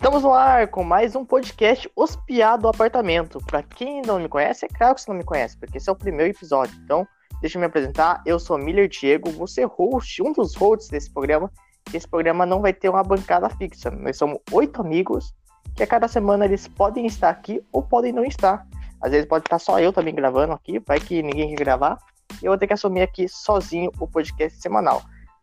Estamos no ar com mais um podcast Ospiado Apartamento. Para quem não me conhece, é claro que você não me conhece, porque esse é o primeiro episódio. Então, deixa eu me apresentar. Eu sou Miller Diego, você host, um dos hosts desse programa. Esse programa não vai ter uma bancada fixa. Nós somos oito amigos que a cada semana eles podem estar aqui ou podem não estar. Às vezes pode estar só eu também gravando aqui, vai que ninguém quer gravar. E eu vou ter que assumir aqui sozinho o podcast semanal.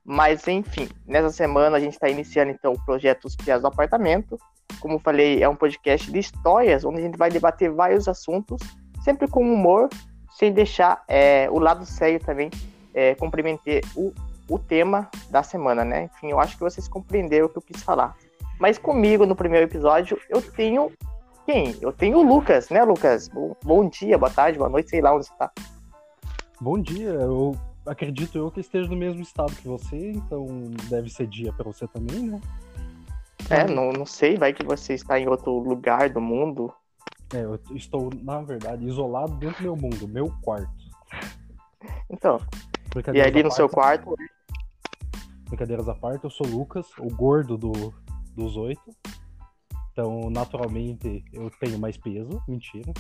Mas enfim, nessa semana a gente está iniciando então o projeto Os Pias do Apartamento. Como falei, é um podcast de histórias onde a gente vai debater vários assuntos, sempre com humor, sem deixar é, o lado sério também é, o, o tema da semana, né? Enfim, eu acho que vocês compreenderam o que eu quis falar. Mas comigo no primeiro episódio eu tenho quem? Eu tenho o Lucas, né, Lucas? Bom, bom dia, boa tarde, boa noite, sei lá onde você tá. Bom dia, eu acredito eu que esteja no mesmo estado que você, então deve ser dia para você também, né? É, não, não sei, vai que você está em outro lugar do mundo. É, eu estou, na verdade, isolado dentro do meu mundo, meu quarto. Então, e ali no seu quarto? Brincadeiras à parte, eu sou o Lucas, o gordo do, dos oito. Então, naturalmente, eu tenho mais peso. Mentira.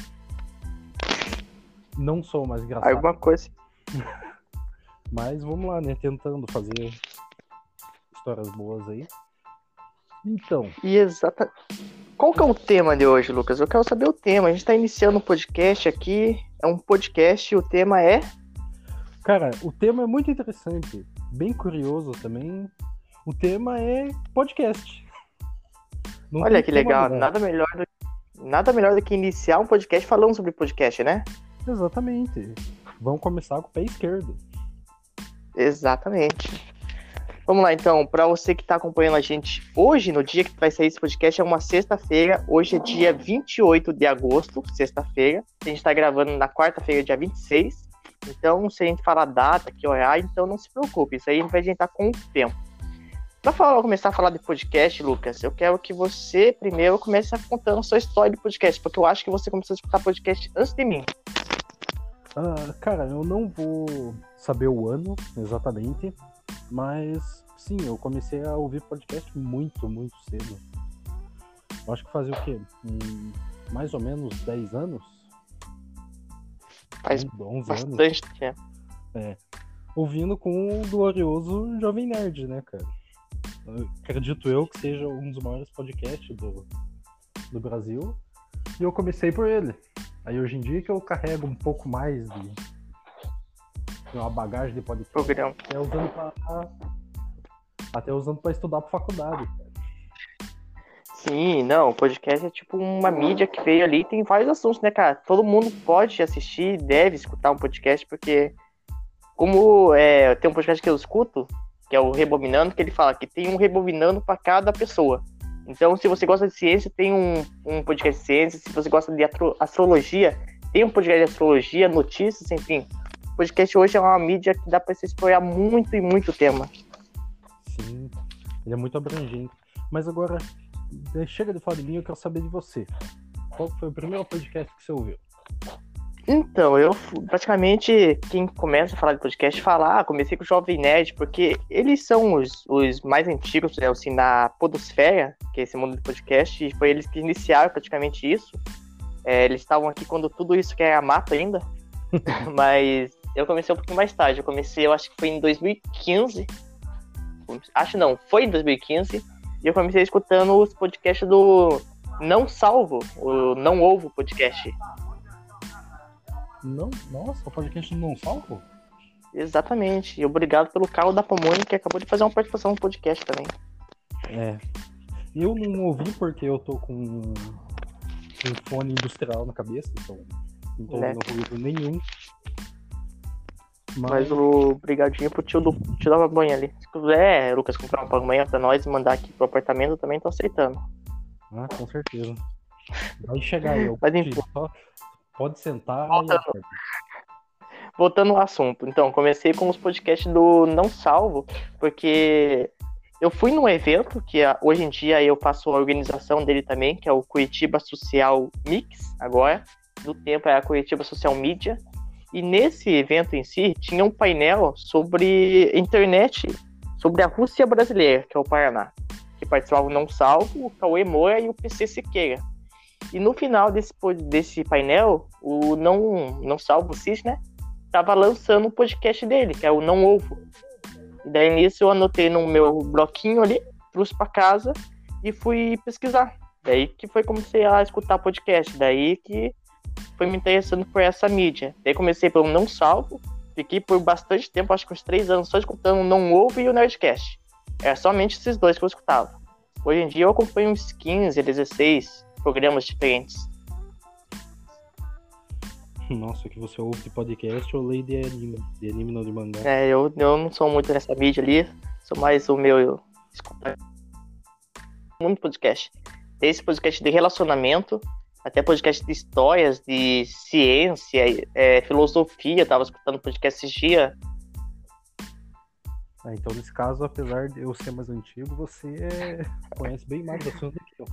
Não sou mais engraçado. Alguma coisa. Mas vamos lá, né? Tentando fazer histórias boas aí. Então. E exata. Qual que é o tema de hoje, Lucas? Eu quero saber o tema. A gente está iniciando um podcast aqui. É um podcast e o tema é. Cara, o tema é muito interessante. Bem curioso também. O tema é podcast. Não Olha que legal. Nada melhor, do... Nada melhor do que iniciar um podcast falando sobre podcast, né? Exatamente. Vamos começar com o pé esquerdo. Exatamente. Vamos lá, então, para você que está acompanhando a gente hoje, no dia que vai sair esse podcast, é uma sexta-feira. Hoje é dia 28 de agosto, sexta-feira. A gente está gravando na quarta-feira, dia 26. Então, se a gente falar data, que horário, então não se preocupe, isso aí a gente vai adiantar com o tempo. Para começar a falar de podcast, Lucas, eu quero que você primeiro comece a contando sua história de podcast, porque eu acho que você começou a escutar podcast antes de mim. Ah, cara, eu não vou saber o ano exatamente, mas sim, eu comecei a ouvir podcast muito, muito cedo. Eu acho que fazia o quê? Hum, mais ou menos 10 anos? Faz 11 bastante anos. tempo. É. Ouvindo com o glorioso Jovem Nerd, né, cara? Eu acredito eu que seja um dos maiores podcasts do, do Brasil. E eu comecei por ele. Aí hoje em dia que eu carrego um pouco mais de, de uma bagagem de podcast. Programa. Até usando pra, até usando para estudar para faculdade. Sim, não, o podcast é tipo uma mídia que veio ali tem vários assuntos, né, cara? Todo mundo pode assistir, deve escutar um podcast, porque como é, tem um podcast que eu escuto, que é o Rebobinando, que ele fala que tem um rebobinando para cada pessoa. Então, se você gosta de ciência, tem um, um podcast de ciência. Se você gosta de astrologia, tem um podcast de astrologia, notícias, enfim. O podcast hoje é uma mídia que dá para se explorar muito e muito tema. Sim, ele é muito abrangente. Mas agora, chega de falar de mim, eu quero saber de você. Qual foi o primeiro podcast que você ouviu? Então, eu praticamente, quem começa a falar de podcast, falar, ah, comecei com o Jovem Nerd, porque eles são os, os mais antigos, né, assim, na podosfera, que é esse mundo de podcast, e foi eles que iniciaram praticamente isso. É, eles estavam aqui quando tudo isso que era mato ainda, mas eu comecei um pouquinho mais tarde, eu comecei, eu acho que foi em 2015, acho não, foi em 2015, e eu comecei escutando os podcasts do Não Salvo, o Não Ovo Podcast, não, nossa, o podcast não salvo? Exatamente. E obrigado pelo carro da Pomone que acabou de fazer uma participação no podcast também. É. Eu não ouvi porque eu tô com um fone industrial na cabeça, então não tô é. ouvindo ruído nenhum. Mas... Mas o brigadinho pro tio do tio da banha ali. Se quiser, Lucas, comprar uma banha pra nós e mandar aqui pro apartamento, eu também tô aceitando. Ah, com certeza. Vai chegar aí, eu Mas, enfim. Só, Pode sentar. Voltando. Voltando ao assunto. Então, comecei com os podcasts do Não Salvo, porque eu fui num evento que hoje em dia eu faço a organização dele também, que é o Curitiba Social Mix, agora. No tempo é a Curitiba Social Media. E nesse evento em si, tinha um painel sobre internet, sobre a Rússia brasileira, que é o Paraná. Que participavam Não Salvo, o Cauê Moura e o PC Siqueira. E no final desse, desse painel, o Não, não Salvo Cis, né? Tava lançando o podcast dele, que é o Não Ovo. E daí nisso eu anotei no meu bloquinho ali, trouxe para casa e fui pesquisar. Daí que foi comecei a escutar podcast. Daí que foi me interessando por essa mídia. Daí comecei pelo Não Salvo, fiquei por bastante tempo, acho que uns três anos, só escutando o Não Ovo e o Nerdcast. Era somente esses dois que eu escutava. Hoje em dia eu acompanho uns 15, 16 programas diferentes. Nossa, que você ouve de podcast ou lê de anime, de anime não de mangá? É, eu, eu não sou muito nessa mídia ali, sou mais o meu. Eu, muito podcast. Esse podcast de relacionamento, até podcast de histórias, de ciência, é, filosofia. Eu tava escutando podcast esses dias. Ah, então, nesse caso, apesar de eu ser mais antigo, você é... conhece bem mais do assunto que eu.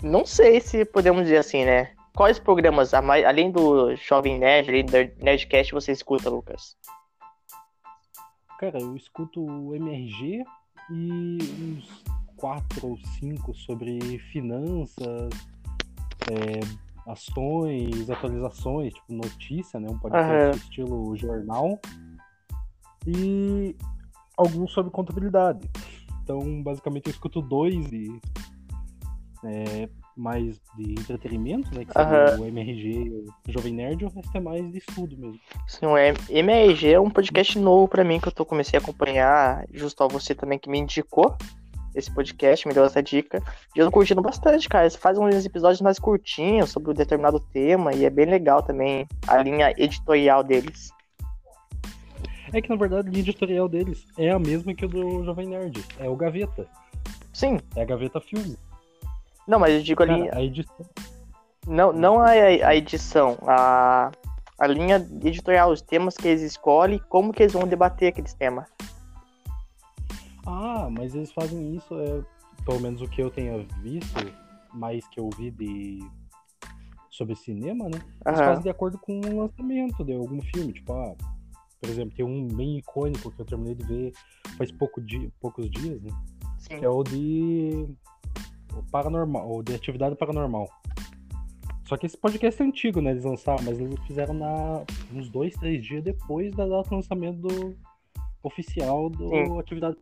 Não sei se podemos dizer assim, né? Quais programas, além do Jovem Nerd, além do Nerdcast, você escuta, Lucas? Cara, eu escuto o MRG e uns quatro ou cinco sobre finanças, é, ações, atualizações, tipo notícia, né? Um podcast uhum. estilo jornal. E alguns sobre contabilidade. Então, basicamente, eu escuto dois e é, mais de entretenimento, né? Que seria o MRG o Jovem Nerd, o resto é mais de estudo mesmo. Sim, o MRG é um podcast novo para mim que eu tô comecei a acompanhar, justo a você também que me indicou esse podcast, me deu essa dica. E eu tô curtindo bastante, cara. Eles fazem uns episódios mais curtinhos sobre um determinado tema e é bem legal também a linha editorial deles. É que na verdade a linha editorial deles é a mesma que o do Jovem Nerd. É o Gaveta. Sim. É a Gaveta Filme. Não, mas eu digo a linha. A edição. Não, não a, a edição, a, a linha editorial, os temas que eles escolhem, como que eles vão debater aqueles temas. Ah, mas eles fazem isso, é, pelo menos o que eu tenha visto, mais que eu vi de sobre cinema, né? Eles uhum. fazem de acordo com o lançamento de algum filme, tipo, ah, por exemplo, tem um bem icônico que eu terminei de ver faz pouco dia, poucos dias, né? Sim. Que é o de o paranormal, ou de atividade paranormal. Só que esse podcast é antigo, né? Eles lançaram, mas eles fizeram na, uns dois, três dias depois da data do lançamento do oficial do Sim. Atividade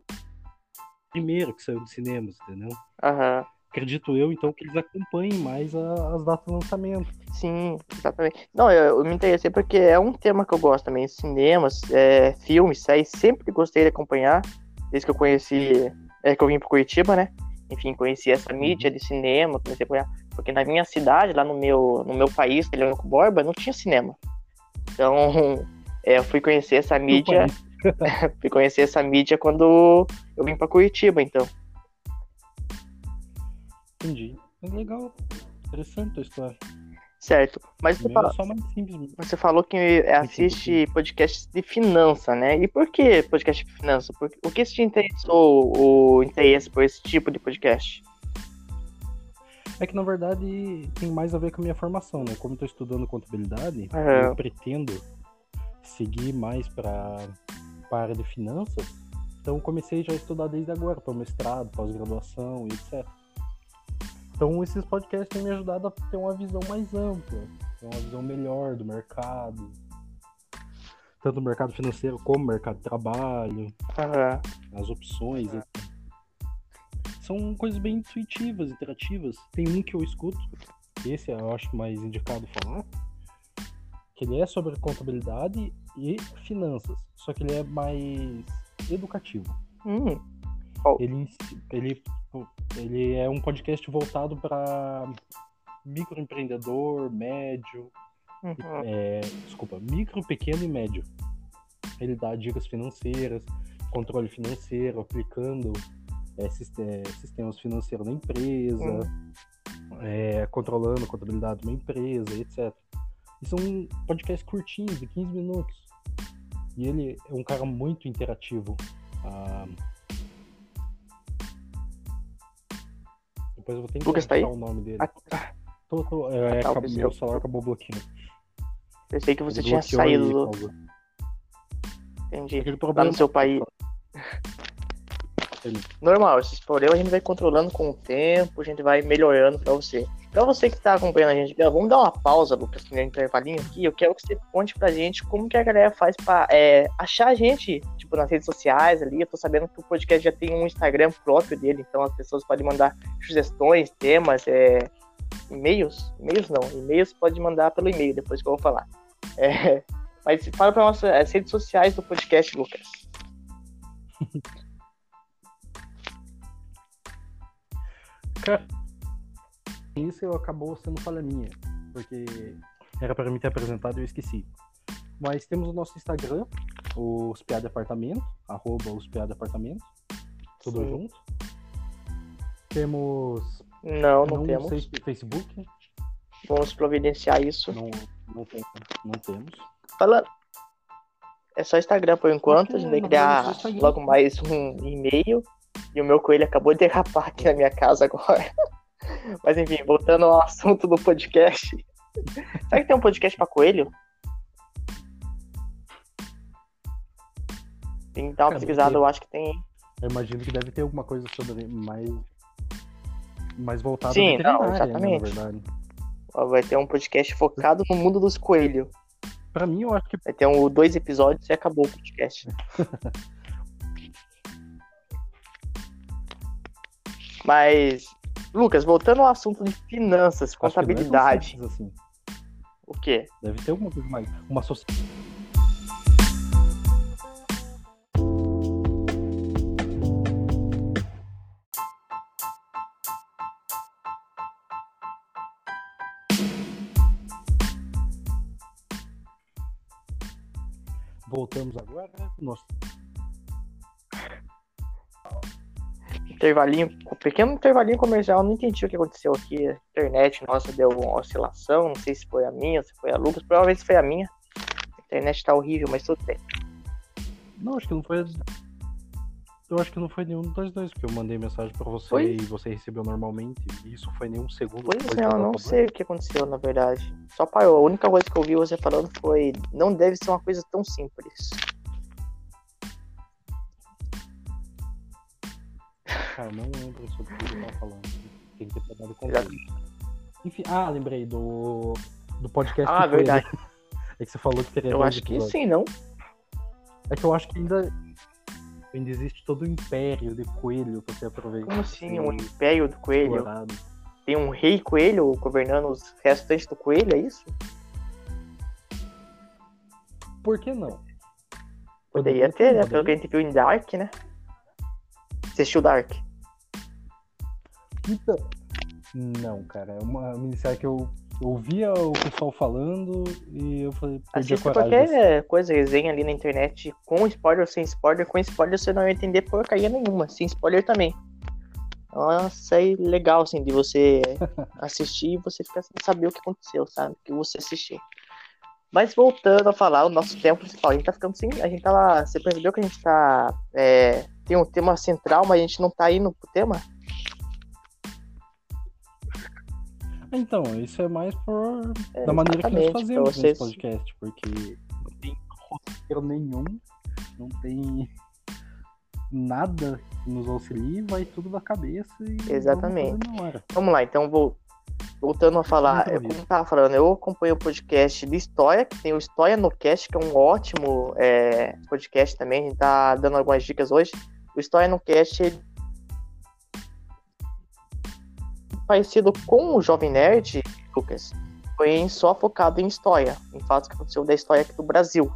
Primeiro que saiu dos cinemas, entendeu? Aham. Acredito eu, então, que eles acompanhem mais a, as datas de lançamento. Sim, exatamente. Não, eu, eu, me interessei porque é um tema que eu gosto também. Cinemas, é, filmes, séries, sempre gostei de acompanhar. Desde que eu conheci, é, que eu vim pro Curitiba, né? enfim, conheci essa mídia uhum. de cinema, comecei a apoiar, porque na minha cidade, lá no meu, no meu país, Leônico Borba, não tinha cinema. Então, é, eu fui conhecer essa mídia, fui conhecer essa mídia quando eu vim para Curitiba, então. Entendi. É legal, interessante a história. Certo. Mas você, fala... você falou que assiste podcasts de finança, né? E por que podcast de finança? Por... O que te interessou o interesse por esse tipo de podcast? É que na verdade tem mais a ver com a minha formação, né? Como eu tô estudando contabilidade, uhum. eu pretendo seguir mais para a área de finanças. Então comecei já a estudar desde agora, para mestrado, pós-graduação e etc. Então esses podcasts têm me ajudado a ter uma visão mais ampla, ter uma visão melhor do mercado, tanto do mercado financeiro como do mercado de trabalho, uhum. as opções. São coisas bem intuitivas, interativas. Tem um que eu escuto, esse eu acho mais indicado falar, que ele é sobre contabilidade e finanças, só que ele é mais educativo. Hum. Ele, ele ele é um podcast voltado para microempreendedor, médio, uhum. é, desculpa, micro, pequeno e médio. Ele dá dicas financeiras, controle financeiro, aplicando é, sistemas financeiros na empresa, uhum. é, controlando a contabilidade de uma empresa, etc. E são podcasts curtinhos, de 15 minutos. E ele é um cara muito interativo. Ah, Depois eu vou ter que Lucas tá aí? o nome dele. Ah, tá. Tô, tô, é, ah, tá, acabou, meu celular acabou bloqueando. Pensei que você tinha saído. Aí, Entendi. Lá no seu país. Normal, esses problemas a gente vai controlando com o tempo, a gente vai melhorando pra você. Pra você que tá acompanhando a gente, vamos dar uma pausa, Lucas, no intervalinho aqui. Eu quero que você conte pra gente como que a galera faz pra é, achar a gente, tipo, nas redes sociais ali. Eu tô sabendo que o podcast já tem um Instagram próprio dele, então as pessoas podem mandar sugestões, temas, é, e-mails. E-mails não, e-mails pode mandar pelo e-mail, depois que eu vou falar. É, mas fala pra nossas redes sociais do podcast, Lucas. Cara, isso acabou sendo falha minha, porque era para me ter apresentado e eu esqueci. Mas temos o nosso Instagram, os Piada Apartamento, arroba os Piada Apartamento, tudo Sim. junto. Temos. Não, não, não temos. Sei, Facebook. Vamos providenciar isso. Não, não, tem, não temos. Falando. É só Instagram por enquanto, a gente vai criar logo mais um e-mail. E o meu coelho acabou de derrapar aqui na minha casa agora. Mas enfim, voltando ao assunto do podcast. Será que tem um podcast pra coelho? Tem que dar uma pesquisada, eu acho que tem. Eu imagino que deve ter alguma coisa sobre mais. mais voltado Sim, não, exatamente. Né, Vai ter um podcast focado no mundo dos coelhos. Pra mim, eu acho que. Vai ter um, dois episódios e acabou o podcast. Mas, Lucas, voltando ao assunto de finanças, contabilidade. Simples, assim. O quê? Deve ter alguma coisa mais. Uma sociedade. Voltamos agora, né? Nosso intervalinho, um pequeno intervalinho comercial, não entendi o que aconteceu aqui. A internet nossa deu uma oscilação, não sei se foi a minha, se foi a Lucas, provavelmente foi a minha. A internet tá horrível, mas tudo bem. Não, acho que não foi. Eu acho que não foi nenhum dos dois, porque eu mandei mensagem pra você foi? e você recebeu normalmente. E isso foi nenhum segundo. Pois é, eu não sei o que aconteceu, na verdade. Só parou. A única coisa que eu vi você falando foi: não deve ser uma coisa tão simples. Cara, não lembro sobre o que ele tava falando. Tem que ter dado contexto. Enfim, ah, lembrei do, do podcast. Ah, verdade. É que você falou que teria Eu acho que sim, não? É que eu acho que ainda, ainda existe todo o império de coelho pra você aproveitar. Como assim, um império do coelho? Explorado. Tem um rei coelho governando os restantes do coelho, é isso? Por que não? Poderia ter, né? Pelo que a gente viu em Dark, né? Você assistiu Dark? Não, cara. É uma minissérie que eu ouvia o pessoal falando e eu falei, perdi Assista qualquer coisa, resenha ali na internet, com spoiler ou sem spoiler. Com spoiler você não vai entender porcaria nenhuma. Sem spoiler também. É legal, assim, de você assistir e você ficar sem saber o que aconteceu, sabe? Que você assistiu. Mas voltando a falar, o nosso tempo principal, a gente tá ficando sem. A gente tá. Você percebeu que a gente tá. É, tem um tema central, mas a gente não tá indo pro tema? Então, isso é mais por é, da maneira que nós fazemos vocês... esse podcast, porque não tem roteiro nenhum, não tem nada que nos auxilie, vai tudo da cabeça e Exatamente. Vamos, vamos lá, então vou voltando a falar, eu, como tava falando, eu acompanho o podcast de História, que tem o História no Cast, que é um ótimo é, podcast também, a gente tá dando algumas dicas hoje. O História no Cast é parecido com o Jovem Nerd, Lucas, porém só focado em história, em fatos que aconteceu da história aqui do Brasil.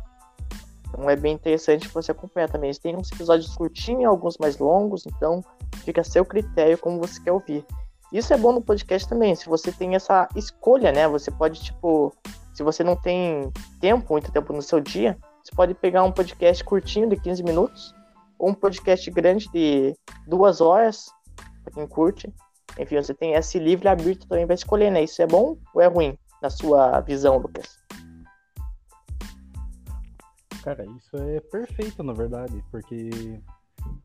Então é bem interessante você acompanhar também. Têm uns episódios curtinhos, alguns mais longos, então fica a seu critério como você quer ouvir. Isso é bom no podcast também, se você tem essa escolha, né? Você pode, tipo, se você não tem tempo, muito tempo no seu dia, você pode pegar um podcast curtinho de 15 minutos, ou um podcast grande de duas horas, pra quem curte. Enfim, você tem esse livre arbítrio também para escolher, né? Isso é bom ou é ruim, na sua visão, Lucas? Cara, isso é perfeito, na verdade, porque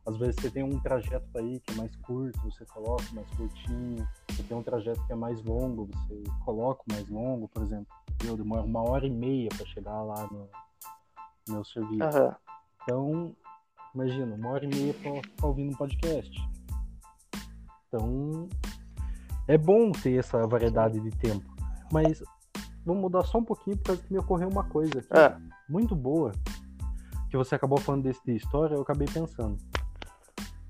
às vezes você tem um trajeto aí que é mais curto, você coloca mais curtinho. Você tem um trajeto que é mais longo, você coloca mais longo, por exemplo. Eu demoro uma hora e meia para chegar lá no, meu serviço. Uhum. Então, Imagina, uma hora e meia pra ficar ouvindo um podcast. Então, é bom ter essa variedade de tempo. Mas vamos mudar só um pouquinho, porque me ocorreu uma coisa aqui, Ah, muito boa, que você acabou falando desse de história, eu acabei pensando.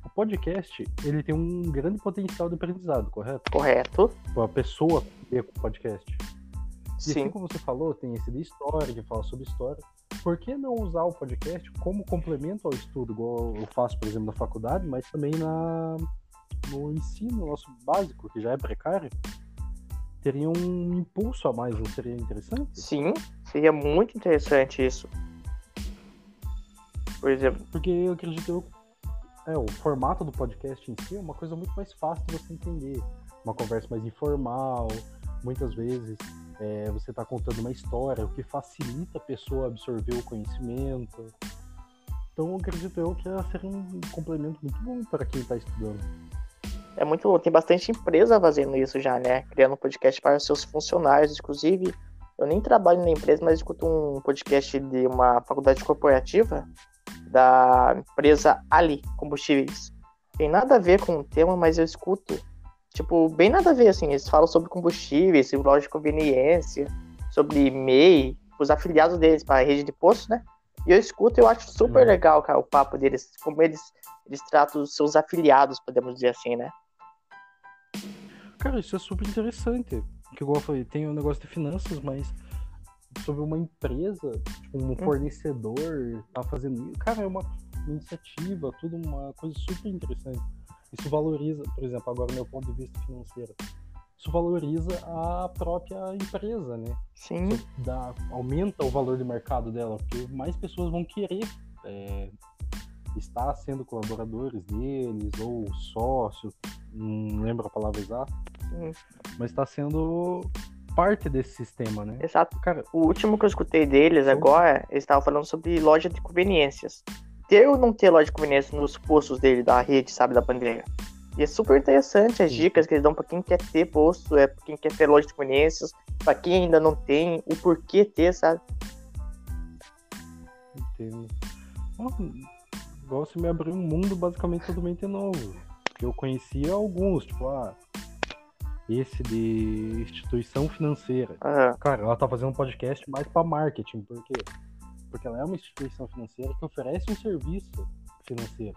O podcast, ele tem um grande potencial de aprendizado, correto? correto. Para a pessoa ver com o podcast. E assim Sim. como você falou, tem esse de história, que fala sobre história. Por que não usar o podcast como complemento ao estudo, igual eu faço, por exemplo, na faculdade, mas também na, no ensino nosso básico, que já é precário? Teria um impulso a mais, não seria interessante? Sim, seria muito interessante isso. Por exemplo, Porque eu acredito eu, é, o formato do podcast em si é uma coisa muito mais fácil de você entender. Uma conversa mais informal, muitas vezes é, você está contando uma história, o que facilita a pessoa absorver o conhecimento. Então acredito eu que seria um complemento muito bom para quem está estudando. É muito. Tem bastante empresa fazendo isso já, né? Criando um podcast para seus funcionários. Inclusive, eu nem trabalho na empresa, mas escuto um podcast de uma faculdade corporativa da empresa Ali Combustíveis. Tem nada a ver com o tema, mas eu escuto. Tipo, bem nada a ver, assim. Eles falam sobre combustíveis, sobre loja de conveniência, sobre MEI, os afiliados deles para a rede de posto, né? E eu escuto e eu acho super legal, cara, o papo deles, como eles, eles tratam os seus afiliados, podemos dizer assim, né? Cara, isso é super interessante. Que igual eu falei, tem um negócio de finanças, mas sobre uma empresa, tipo, um fornecedor tá fazendo isso. Cara, é uma iniciativa, tudo uma coisa super interessante. Isso valoriza, por exemplo, agora meu ponto de vista financeiro. Isso valoriza a própria empresa, né? Sim, dá, aumenta o valor de mercado dela, porque mais pessoas vão querer é, estar sendo colaboradores deles ou sócios, não lembro a palavra exata, sim, mas está sendo parte desse sistema, né? exato. Cara, O último que eu escutei deles Sim. agora, eles estavam falando sobre loja de conveniências. Ter ou não ter loja de conveniência nos postos dele, da rede, sabe, da bandeira. E é super interessante as dicas que eles dão pra quem quer ter posto, é pra quem quer ter loja de conveniências, pra quem ainda não tem, o porquê ter, sabe? entendo. Igual você me abriu um mundo basicamente totalmente novo. Que eu conhecia alguns, tipo, ah, esse de instituição financeira. Aham, Cara, ela tá fazendo um podcast mais pra marketing, por quê? Porque ela é uma instituição financeira que oferece um serviço financeiro.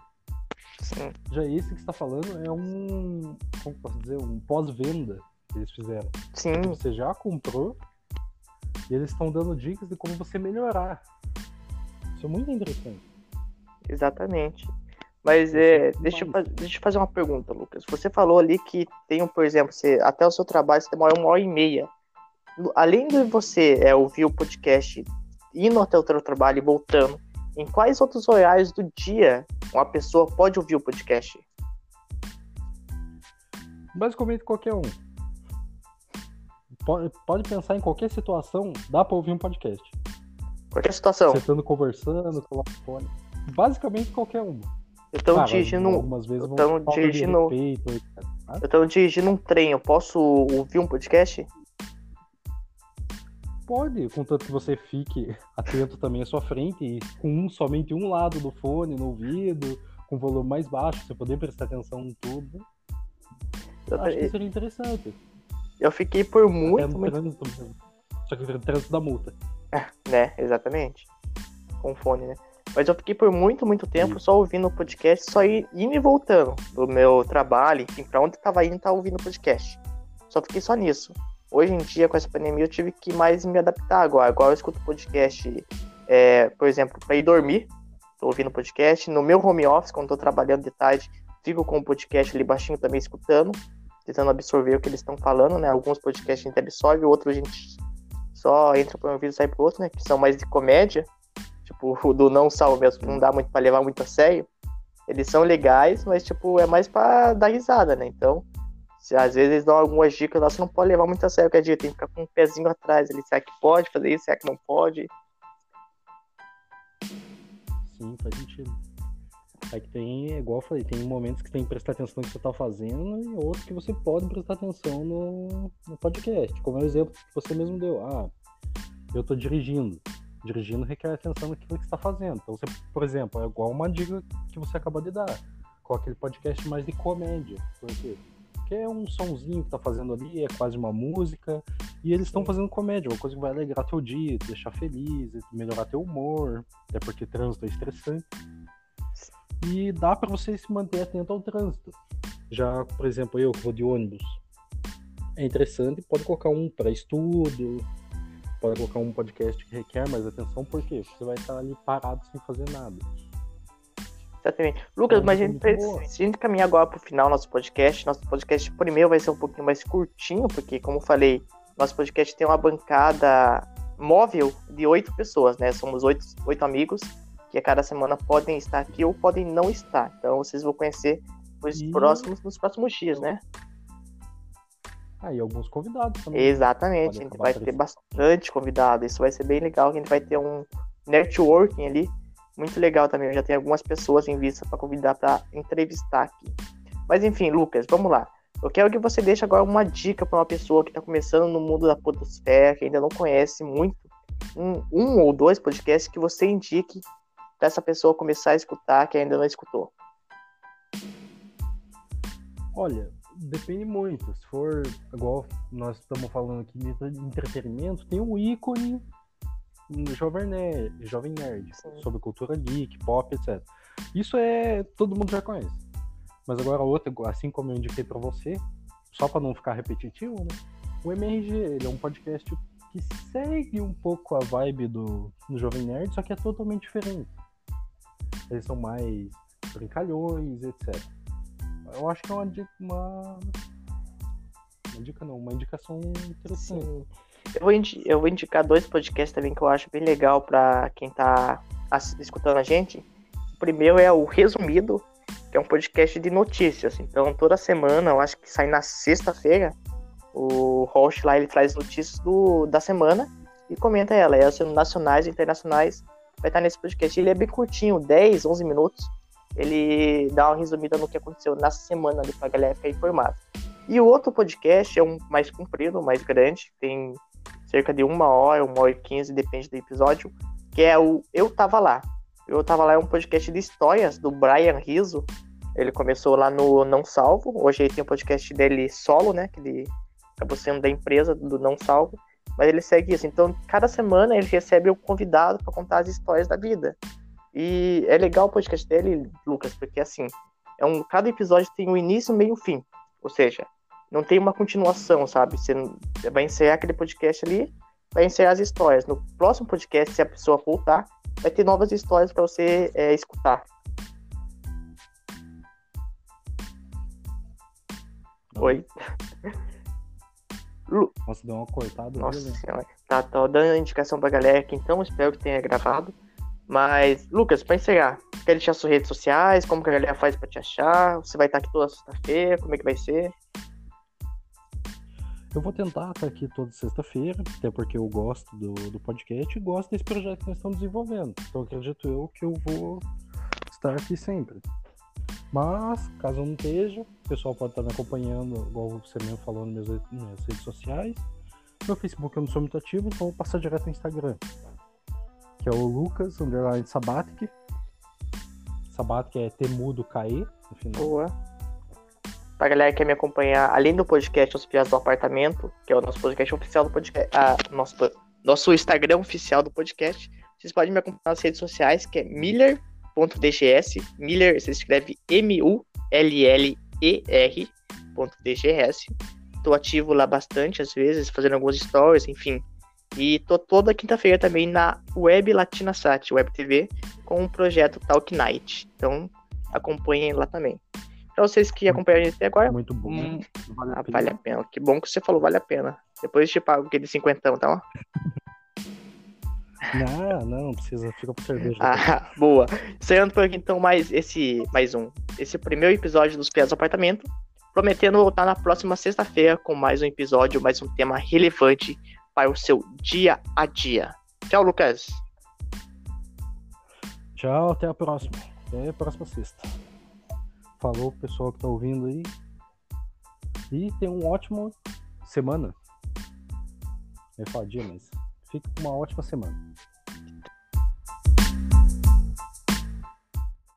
sim, Já esse que você tá falando é um, como posso dizer, um pós-venda que eles fizeram. sim, Você já comprou e eles estão dando dicas de como você melhorar. Isso é muito interessante. exatamente. Mas é, é deixa, eu, deixa eu fazer uma pergunta, Lucas. Você falou ali que tem, por exemplo, você, até o seu trabalho você demora uma hora e meia. Além de você é, ouvir o podcast indo até o seu trabalho e voltando, em quais outros horários do dia uma pessoa pode ouvir o podcast? Basicamente qualquer um. Pode, pode pensar em qualquer situação, dá pra ouvir um podcast. Qualquer situação. Você estando conversando, com o fone. Basicamente qualquer uma. Eu tô Claro, dirigindo, um- Algumas vezes de dirigindo- respeito, dirigindo um trem, eu posso ouvir um podcast? Pode, contanto que você fique atento também à sua frente e com um, somente um lado do fone no ouvido, com volume mais baixo, você poder prestar atenção em tudo. Eu, Acho que seria interessante. eu fiquei por Até muito, muito trânsito. Só que no trânsito da multa. né? Exatamente. Com fone, né? Mas eu fiquei por muito, muito tempo só ouvindo o podcast, só indo e voltando do meu trabalho, enfim, pra onde eu tava indo, tava ouvindo o podcast. Só fiquei só nisso. Hoje em dia, com essa pandemia, eu tive que mais me adaptar agora. Agora eu escuto podcast, é, por exemplo, pra ir dormir, tô ouvindo podcast. No meu home office, quando tô trabalhando de tarde, fico com o podcast ali baixinho também escutando, tentando absorver o que eles estão falando, né? Alguns podcasts a gente absorve, outros a gente só entra por um vídeo e sai pro outro, né? Que são mais de comédia. Tipo, do não que não dá muito pra levar muito a sério. Eles são legais, mas, tipo, é mais pra dar risada, né? Então, se, às vezes eles dão algumas dicas lá, você não pode levar muito a sério, que a dia tem que ficar com um pezinho atrás ali. Será que pode fazer isso? Será que não pode? Sim, faz sentido. É que tem, igual eu falei, tem momentos que tem que prestar atenção no que você tá fazendo e outros que você pode prestar atenção no, no podcast. Como é o exemplo que você mesmo deu. Ah, eu tô dirigindo. Dirigindo requer atenção naquilo que você está fazendo. Então, você, por exemplo, é igual uma dica que você acabou de dar, com aquele podcast mais de comédia. Por quê? Porque é um sonzinho que tá fazendo ali, é quase uma música, e eles estão fazendo comédia, uma coisa que vai alegrar teu dia, te deixar feliz, melhorar teu humor, até porque trânsito é estressante. E dá para você se manter atento ao trânsito. Já, por exemplo, eu que vou de ônibus, é interessante, pode colocar um para estudo, pode colocar um podcast que requer mais atenção, porque você vai estar ali parado sem fazer nada. Exatamente. Lucas, mas a gente, precisa, a gente caminhar agora pro final do nosso podcast. Nosso podcast primeiro vai ser um pouquinho mais curtinho, porque, como eu falei, nosso podcast tem uma bancada móvel de oito pessoas, né? Somos oito, oito amigos que a cada semana podem estar aqui ou podem não estar. Então vocês vão conhecer os e... próximos nos próximos dias, né? Ah, e alguns convidados também. Exatamente, a gente vai ter bastante convidado. Isso vai ser bem legal. A gente vai ter um networking ali muito legal também. Eu já tenho algumas pessoas em vista para convidar para entrevistar aqui. Mas enfim, Lucas, vamos lá. Eu quero que você deixe agora uma dica para uma pessoa que está começando no mundo da podosfera, que ainda não conhece muito, um, um ou dois podcasts que você indique para essa pessoa começar a escutar que ainda não escutou. Olha, depende muito. Se for igual nós estamos falando aqui de entretenimento, tem um ícone Jovem Nerd, Jovem Nerd sobre cultura geek, pop, etc. Isso é todo mundo já conhece. Mas agora outra, assim como eu indiquei para você, só para não ficar repetitivo, né? O MRG, ele é um podcast que segue um pouco a vibe do, do Jovem Nerd, só que é totalmente diferente. Eles são mais brincalhões, etc eu acho que é uma uma... uma dica não, uma indicação interessante. Eu vou, eu vou indicar dois podcasts também que eu acho bem legal para quem tá escutando a gente. O primeiro é o Resumido, que é um podcast de notícias. Então, toda semana, eu acho que sai na sexta-feira, o host lá ele traz notícias do, da semana e comenta ela. Elas sendo nacionais e internacionais. Vai estar nesse podcast. Ele é bem curtinho, 10, 11 minutos ele dá uma resumida no que aconteceu na semana ali pra galera ficar informada. E o outro podcast é um mais comprido, mais grande, tem cerca de uma hora, uma hora e quinze, depende do episódio, que é o Eu Tava Lá. Eu Tava Lá é um podcast de histórias do Brian Rizzo. Ele começou lá no Não Salvo, hoje ele tem um podcast dele solo, né, que ele acabou sendo da empresa do Não Salvo, mas ele segue isso. Então, cada semana ele recebe um convidado para contar as histórias da vida. E é legal o podcast dele, Lucas, porque assim, é um, cada episódio tem um início, meio e fim. Ou seja, não tem uma continuação, sabe? Você vai encerrar aquele podcast ali, vai encerrar as histórias. No próximo podcast, se a pessoa voltar, vai ter novas histórias para você é, escutar. Oi. Nossa, deu uma cortada. Nossa senhora. Tá, tá dando indicação pra galera aqui, então espero que tenha gravado. Mas, Lucas, pra encerrar, quer deixar suas redes sociais? Como que a galera faz pra te achar? Você vai estar aqui toda sexta-feira? Como é que vai ser? Eu vou tentar estar aqui toda sexta-feira, até porque eu gosto do, do podcast e gosto desse projeto que nós estamos desenvolvendo. Então acredito eu que eu vou estar aqui sempre. Mas, caso não esteja, o pessoal pode estar me acompanhando, igual você mesmo falou nas minhas, redes sociais. Meu Facebook eu não sou muito ativo, então vou passar direto no Instagram que é o Lucas, underline Sabatic. Sabatic é Temudo Caê, no final. Boa. Pra galera que quer me acompanhar, além do podcast Os Piados do Apartamento, que é o nosso podcast oficial do podcast, ah, nosso, nosso Instagram oficial do podcast, vocês podem me acompanhar nas redes sociais, que é miller.dgs. Miller se escreve M-U-L-L-E-R.dgs. Tô ativo lá bastante, às vezes, fazendo alguns stories, enfim, e tô toda quinta-feira também na Web Latina Sat, Web TV, com o projeto Talk Night. Então, acompanhem lá também. Para vocês que acompanham a gente até agora. Muito bom. Hum, vale, a ah, vale, a pena. Que bom que você falou, vale a pena. Depois eu te pago aquele cinquentão, tá? Não, não, não precisa, fica por cerveja. Ah, boa. Saindo por aqui então mais esse, mais um, esse primeiro episódio dos Piados do Apartamento, prometendo voltar na próxima sexta-feira com mais um episódio, mais um tema relevante para o seu dia a dia. Tchau, Lucas. Tchau, até a próxima. Até a próxima sexta. Falou, pessoal que tá ouvindo aí. E tem uma ótima semana. Ia falar dia, mas fique com uma ótima semana.